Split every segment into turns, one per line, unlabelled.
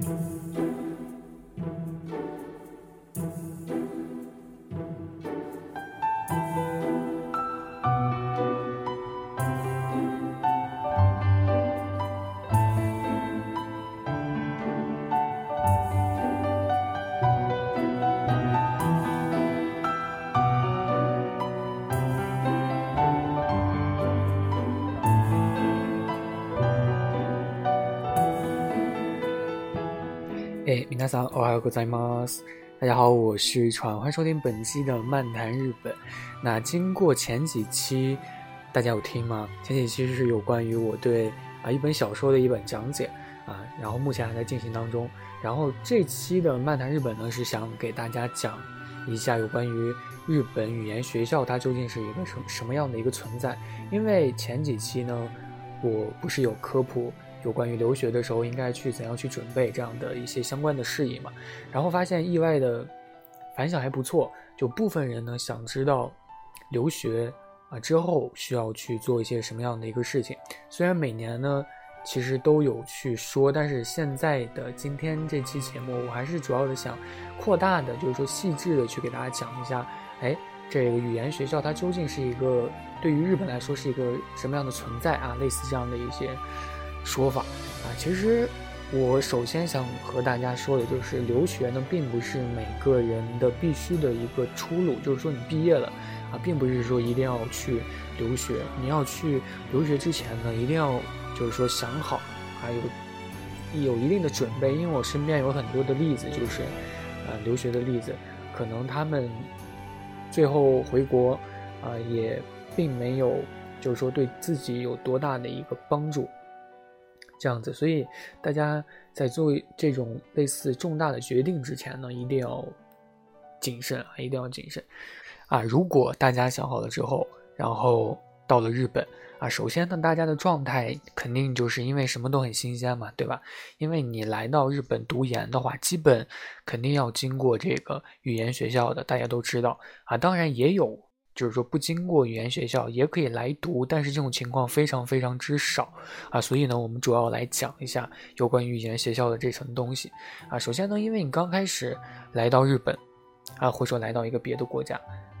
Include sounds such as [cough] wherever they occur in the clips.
Música 哎，皆さんおはようございます。大家好，我是川，欢迎收听本期的漫谈日本。那经过前几期，大家有听吗？前几期是有关于我对啊一本小说的一本讲解啊，然后目前还在进行当中。然后这期的漫谈日本呢，是想给大家讲一下有关于日本语言学校它究竟是一个什什么样的一个存在。因为前几期呢，我不是有科普。 有关于留学的时候应该去怎样去准备这样的一些相关的事宜嘛，然后发现意外的反响还不错，就部分人呢想知道留学啊之后需要去做一些什么样的一个事情。虽然每年呢其实都有去说，但是现在的今天这期节目，我还是主要的想扩大的，就是说细致的去给大家讲一下，哎，这个语言学校它究竟是一个对于日本来说是一个什么样的存在啊？类似这样的一些。说法啊，其实我首先想和大家说的就是，留学呢并不是每个人的必须的一个出路。就是说，你毕业了啊，并不是说一定要去留学。你要去留学之前呢，一定要就是说想好，还有有一定的准备。因为我身边有很多的例子，就是呃留学的例子，可能他们最后回国啊，也并没有就是说对自己有多大的一个帮助。这样子，所以大家在做这种类似重大的决定之前呢，一定要谨慎啊，一定要谨慎啊！如果大家想好了之后，然后到了日本啊，首先呢，大家的状态肯定就是因为什么都很新鲜嘛，对吧？因为你来到日本读研的话，基本肯定要经过这个语言学校的，大家都知道啊。当然也有。就是说不经过语言学校也可以来读，但是这种情况非常非常之少啊，所以呢，我们主要来讲一下有关于语言学校的这层东西啊。首先呢，因为你刚开始来到日本啊，或者说来到一个别的国家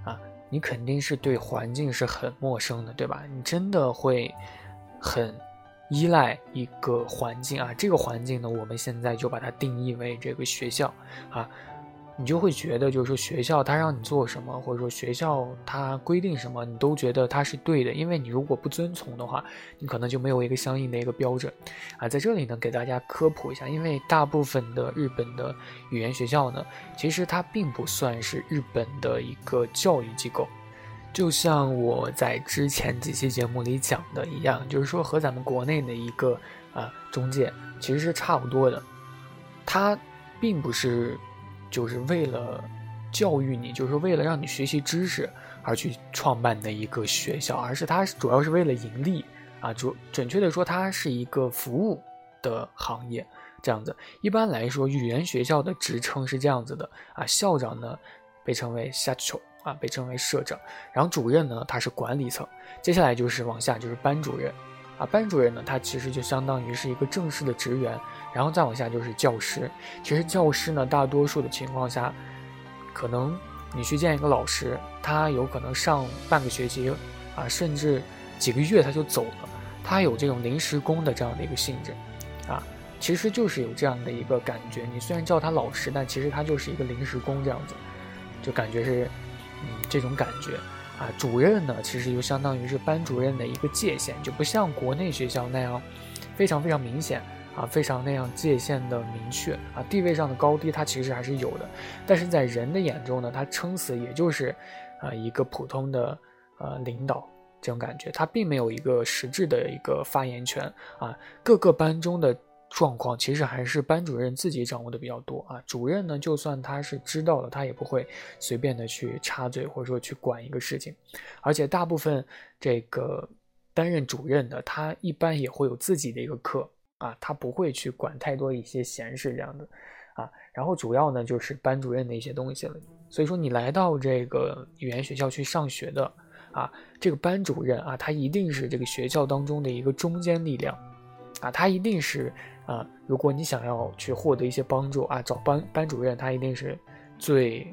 啊，你肯定是对环境是很陌生的，对吧？你真的会很依赖一个环境啊。这个环境呢，我们现在就把它定义为这个学校啊。你就会觉得，就是说学校它让你做什么，或者说学校它规定什么，你都觉得它是对的。因为你如果不遵从的话，你可能就没有一个相应的一个标准啊。在这里呢，给大家科普一下，因为大部分的日本的语言学校呢，其实它并不算是日本的一个教育机构。就像我在之前几期节目里讲的一样，就是说和咱们国内的一个啊中介其实是差不多的，它并不是。就是为了教育你，就是为了让你学习知识而去创办的一个学校，而是它主要是为了盈利啊，主准确的说，它是一个服务的行业。这样子，一般来说，语言学校的职称是这样子的啊，校长呢被称为社长啊，被称为社长，然后主任呢他是管理层，接下来就是往下就是班主任啊，班主任呢他其实就相当于是一个正式的职员。然后再往下就是教师，其实教师呢，大多数的情况下，可能你去见一个老师，他有可能上半个学期，啊，甚至几个月他就走了，他有这种临时工的这样的一个性质，啊，其实就是有这样的一个感觉。你虽然叫他老师，但其实他就是一个临时工这样子，就感觉是，嗯，这种感觉，啊，主任呢，其实就相当于是班主任的一个界限，就不像国内学校那样，非常非常明显。啊，非常那样界限的明确啊，地位上的高低，它其实还是有的，但是在人的眼中呢，他撑死也就是，啊，一个普通的呃领导这种感觉，他并没有一个实质的一个发言权啊。各个班中的状况，其实还是班主任自己掌握的比较多啊。主任呢，就算他是知道了，他也不会随便的去插嘴或者说去管一个事情，而且大部分这个担任主任的，他一般也会有自己的一个课。啊，他不会去管太多一些闲事这样的，啊，然后主要呢就是班主任的一些东西了。所以说你来到这个语言学校去上学的，啊，这个班主任啊，他一定是这个学校当中的一个中坚力量，啊，他一定是啊，如果你想要去获得一些帮助啊，找班班主任，他一定是最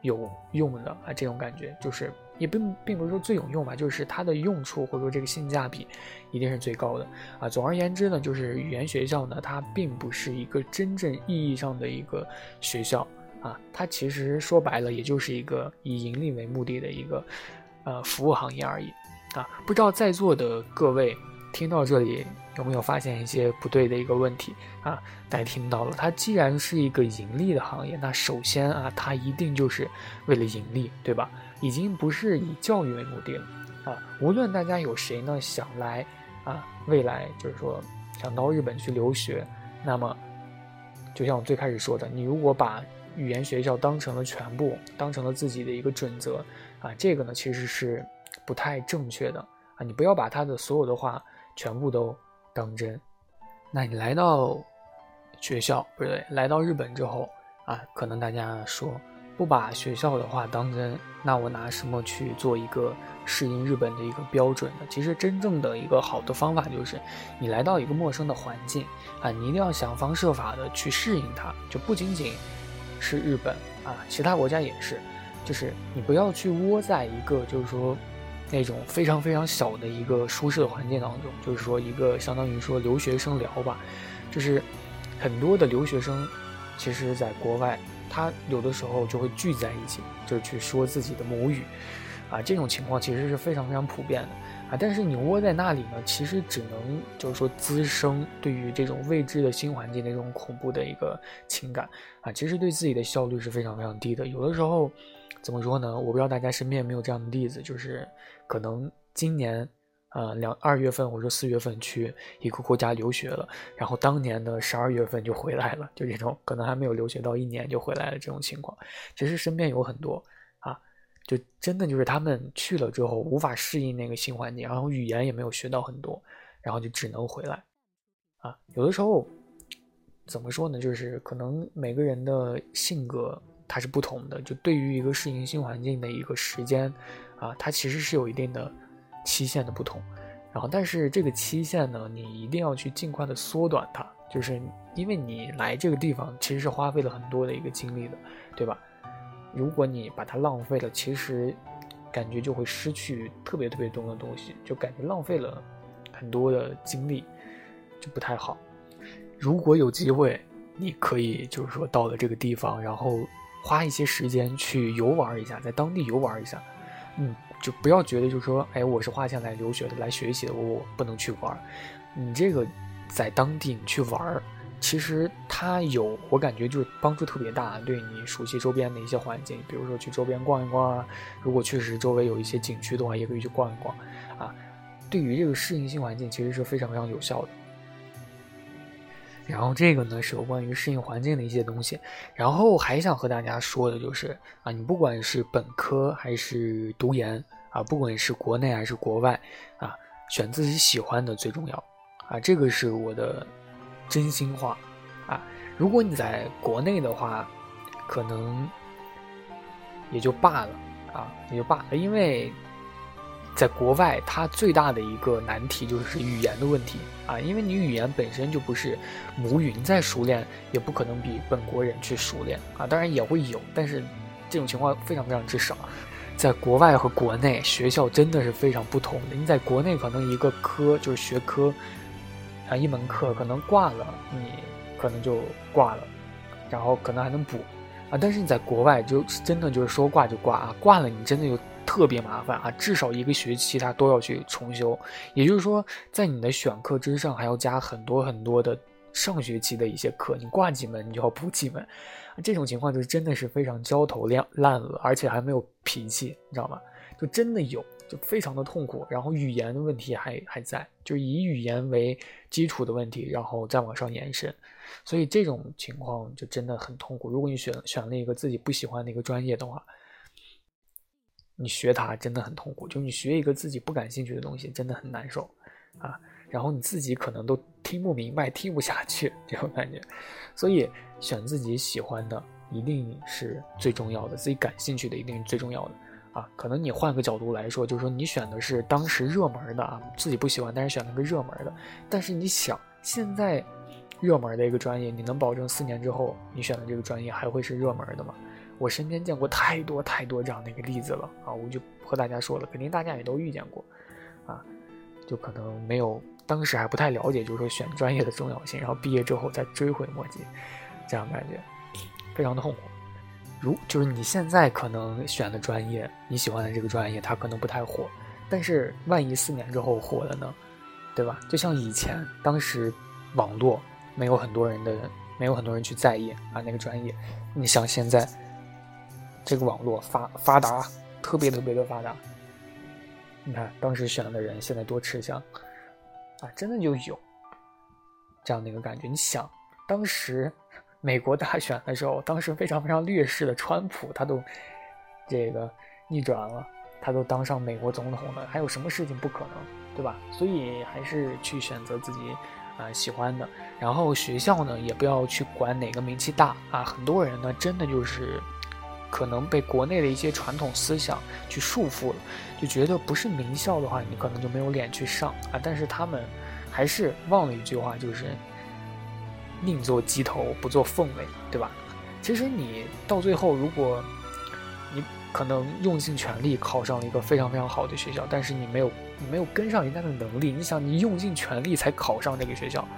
有用的啊，这种感觉就是也并并不是说最有用吧，就是它的用处或者说这个性价比一定是最高的啊。总而言之呢，就是语言学校呢，它并不是一个真正意义上的一个学校啊，它其实说白了，也就是一个以盈利为目的的一个呃服务行业而已啊。不知道在座的各位。听到这里有没有发现一些不对的一个问题啊？大家听到了，它既然是一个盈利的行业，那首先啊，它一定就是为了盈利，对吧？已经不是以教育为目的了啊。无论大家有谁呢想来啊，未来就是说想到日本去留学，那么就像我最开始说的，你如果把语言学校当成了全部，当成了自己的一个准则啊，这个呢其实是不太正确的啊。你不要把他的所有的话。全部都当真，那你来到学校不对，来到日本之后啊，可能大家说不把学校的话当真，那我拿什么去做一个适应日本的一个标准呢？其实真正的一个好的方法就是，你来到一个陌生的环境啊，你一定要想方设法的去适应它，就不仅仅是日本啊，其他国家也是，就是你不要去窝在一个就是说。那种非常非常小的一个舒适的环境当中，就是说一个相当于说留学生聊吧，就是很多的留学生，其实在国外，他有的时候就会聚在一起，就是去说自己的母语，啊，这种情况其实是非常非常普遍的啊。但是你窝在那里呢，其实只能就是说滋生对于这种未知的新环境那种恐怖的一个情感啊，其实对自己的效率是非常非常低的。有的时候。怎么说呢？我不知道大家身边有没有这样的例子，就是可能今年，呃，两二月份或者说四月份去一个国家留学了，然后当年的十二月份就回来了，就这种可能还没有留学到一年就回来了这种情况，其实身边有很多啊，就真的就是他们去了之后无法适应那个新环境，然后语言也没有学到很多，然后就只能回来，啊，有的时候怎么说呢？就是可能每个人的性格。它是不同的，就对于一个适应新环境的一个时间，啊，它其实是有一定的期限的不同。然后，但是这个期限呢，你一定要去尽快的缩短它，就是因为你来这个地方其实是花费了很多的一个精力的，对吧？如果你把它浪费了，其实感觉就会失去特别特别多的东西，就感觉浪费了很多的精力，就不太好。如果有机会，你可以就是说到了这个地方，然后。花一些时间去游玩一下，在当地游玩一下，嗯，就不要觉得就是说，哎，我是花钱来留学的，来学习的，我不能去玩。你这个在当地你去玩，其实它有，我感觉就是帮助特别大，对你熟悉周边的一些环境，比如说去周边逛一逛啊。如果确实周围有一些景区的话，也可以去逛一逛，啊，对于这个适应性环境其实是非常非常有效的。然后这个呢是有关于适应环境的一些东西，然后还想和大家说的就是啊，你不管是本科还是读研啊，不管是国内还是国外啊，选自己喜欢的最重要啊，这个是我的真心话啊。如果你在国内的话，可能也就罢了啊，也就罢了，因为。在国外，它最大的一个难题就是语言的问题啊，因为你语言本身就不是母语，你再熟练也不可能比本国人去熟练啊。当然也会有，但是这种情况非常非常之少。在国外和国内，学校真的是非常不同的。你在国内可能一个科就是学科啊，一门课可能挂了，你可能就挂了，然后可能还能补啊。但是你在国外就真的就是说挂就挂啊，挂了你真的就。特别麻烦啊，至少一个学期他都要去重修，也就是说，在你的选课之上还要加很多很多的上学期的一些课，你挂几门你就要补几门，这种情况就真的是非常焦头烂烂额，而且还没有脾气，你知道吗？就真的有，就非常的痛苦。然后语言的问题还还在，就是以语言为基础的问题，然后再往上延伸，所以这种情况就真的很痛苦。如果你选选了一个自己不喜欢的一个专业的话。你学它真的很痛苦，就是你学一个自己不感兴趣的东西，真的很难受，啊，然后你自己可能都听不明白、听不下去 [laughs] 这种感觉，所以选自己喜欢的一定是最重要的，自己感兴趣的一定是最重要的，啊，可能你换个角度来说，就是说你选的是当时热门的啊，自己不喜欢，但是选了个热门的，但是你想现在热门的一个专业，你能保证四年之后你选的这个专业还会是热门的吗？我身边见过太多太多这样的一个例子了啊，我就不和大家说了，肯定大家也都遇见过，啊，就可能没有当时还不太了解，就是说选专业的重要性，然后毕业之后再追悔莫及，这样感觉非常的痛苦。如就是你现在可能选的专业，你喜欢的这个专业，它可能不太火，但是万一四年之后火了呢，对吧？就像以前当时网络没有很多人的，没有很多人去在意啊那个专业，你像现在。这个网络发发达，特别特别的发达。你看当时选的人现在多吃香啊！真的就有这样的一个感觉。你想，当时美国大选的时候，当时非常非常劣势的川普，他都这个逆转了，他都当上美国总统了，还有什么事情不可能，对吧？所以还是去选择自己啊喜欢的。然后学校呢，也不要去管哪个名气大啊。很多人呢，真的就是。可能被国内的一些传统思想去束缚了，就觉得不是名校的话，你可能就没有脸去上啊。但是他们还是忘了一句话，就是宁做鸡头不做凤尾，对吧？其实你到最后，如果你可能用尽全力考上了一个非常非常好的学校，但是你没有你没有跟上人家的能力，你想你用尽全力才考上这个学校。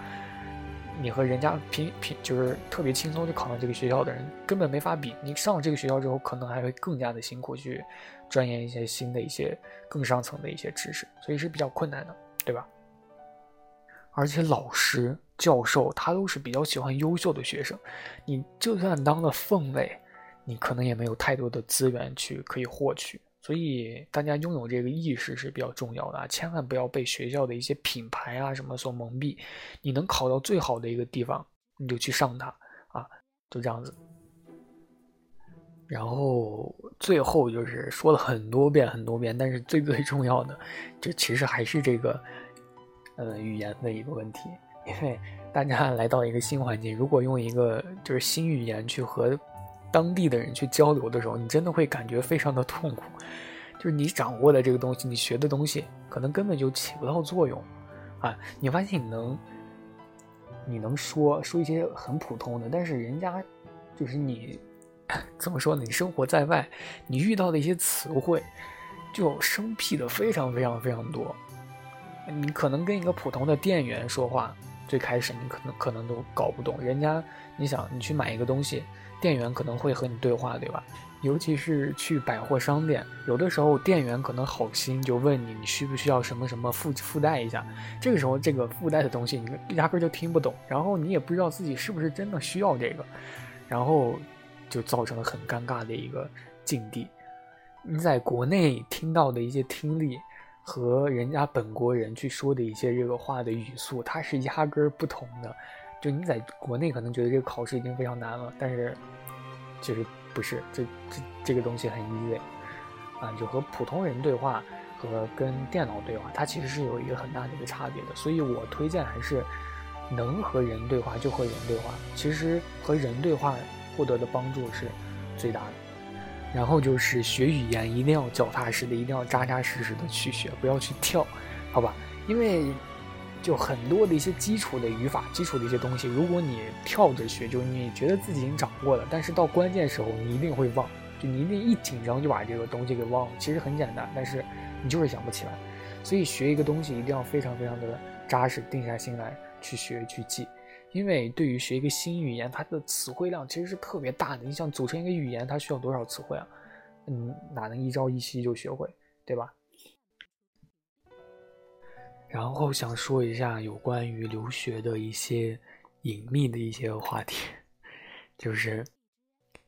你和人家平平就是特别轻松就考上这个学校的人根本没法比。你上了这个学校之后，可能还会更加的辛苦去钻研一些新的一些更上层的一些知识，所以是比较困难的，对吧？而且老师教授他都是比较喜欢优秀的学生，你就算当了凤尾，你可能也没有太多的资源去可以获取。所以大家拥有这个意识是比较重要的啊，千万不要被学校的一些品牌啊什么所蒙蔽。你能考到最好的一个地方，你就去上它啊，就这样子。然后最后就是说了很多遍很多遍，但是最 [laughs] 最重要的，这其实还是这个，呃，语言的一个问题。因为大家来到一个新环境，如果用一个就是新语言去和。当地的人去交流的时候，你真的会感觉非常的痛苦，就是你掌握的这个东西，你学的东西，可能根本就起不到作用，啊，你发现你能，你能说说一些很普通的，但是人家，就是你，[laughs] 怎么说呢？你生活在外，你遇到的一些词汇，就生僻的非常非常非常多，你可能跟一个普通的店员说话，最开始你可能可能都搞不懂，人家，你想你去买一个东西。店员可能会和你对话，对吧？尤其是去百货商店，有的时候店员可能好心就问你，你需不需要什么什么附附带一下？这个时候这个附带的东西你压根就听不懂，然后你也不知道自己是不是真的需要这个，然后就造成了很尴尬的一个境地。你在国内听到的一些听力和人家本国人去说的一些这个话的语速，它是压根儿不同的。就你在国内可能觉得这个考试已经非常难了，但是其实不是，这这这个东西很 easy 啊，就和普通人对话和跟电脑对话，它其实是有一个很大的一个差别的。所以我推荐还是能和人对话就和人对话，其实和人对话获得的帮助是最大的。然后就是学语言一定要脚踏实地，一定要扎扎实实的去学，不要去跳，好吧？因为。就很多的一些基础的语法、基础的一些东西，如果你跳着学，就你觉得自己已经掌握了，但是到关键时候你一定会忘，就你一定一紧张就把这个东西给忘了。其实很简单，但是你就是想不起来。所以学一个东西一定要非常非常的扎实，定下心来去学去记。因为对于学一个新语言，它的词汇量其实是特别大的。你想组成一个语言，它需要多少词汇啊？嗯，哪能一朝一夕就学会，对吧？然后想说一下有关于留学的一些隐秘的一些话题，就是，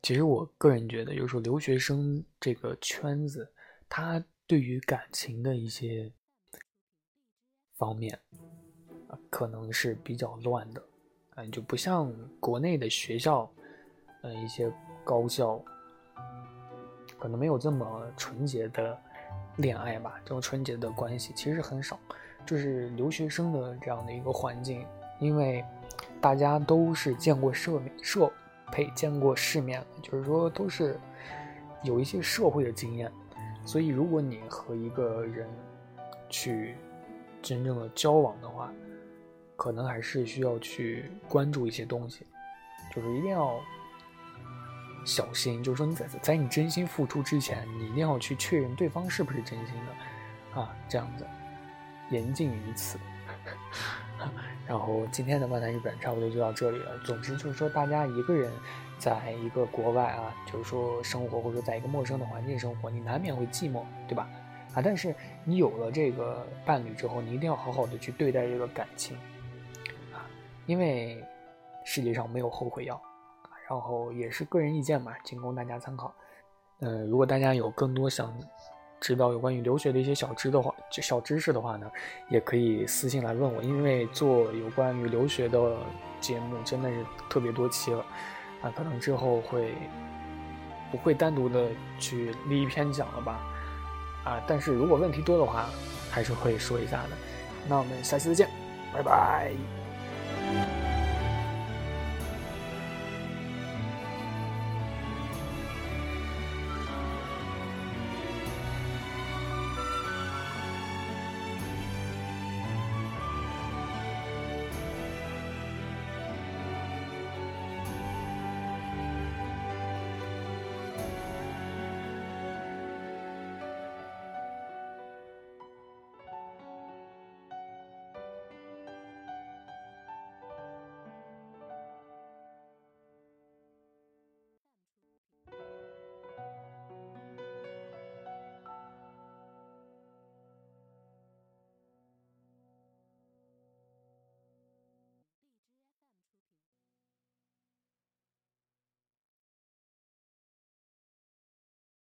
其实我个人觉得，有时候留学生这个圈子，他对于感情的一些方面，可能是比较乱的，嗯，就不像国内的学校，呃，一些高校，可能没有这么纯洁的恋爱吧，这种纯洁的关系其实很少。就是留学生的这样的一个环境，因为大家都是见过社面社配见过世面的，就是说都是有一些社会的经验，所以如果你和一个人去真正的交往的话，可能还是需要去关注一些东西，就是一定要小心。就是说你在在你真心付出之前，你一定要去确认对方是不是真心的啊，这样子，言尽于此。[laughs] 然后今天的漫谈日本差不多就到这里了。总之就是说，大家一个人在一个国外啊，就是说生活或者说在一个陌生的环境生活，你难免会寂寞，对吧？啊，但是你有了这个伴侣之后，你一定要好好的去对待这个感情啊，因为世界上没有后悔药。然后也是个人意见嘛，仅供大家参考。呃，如果大家有更多想。知道有关于留学的一些小知的话，就小知识的话呢，也可以私信来问我，因为做有关于留学的节目真的是特别多期了，啊，可能之后会不会单独的去立一篇讲了吧，啊，但是如果问题多的话，还是会说一下的。那我们下期再见，拜拜。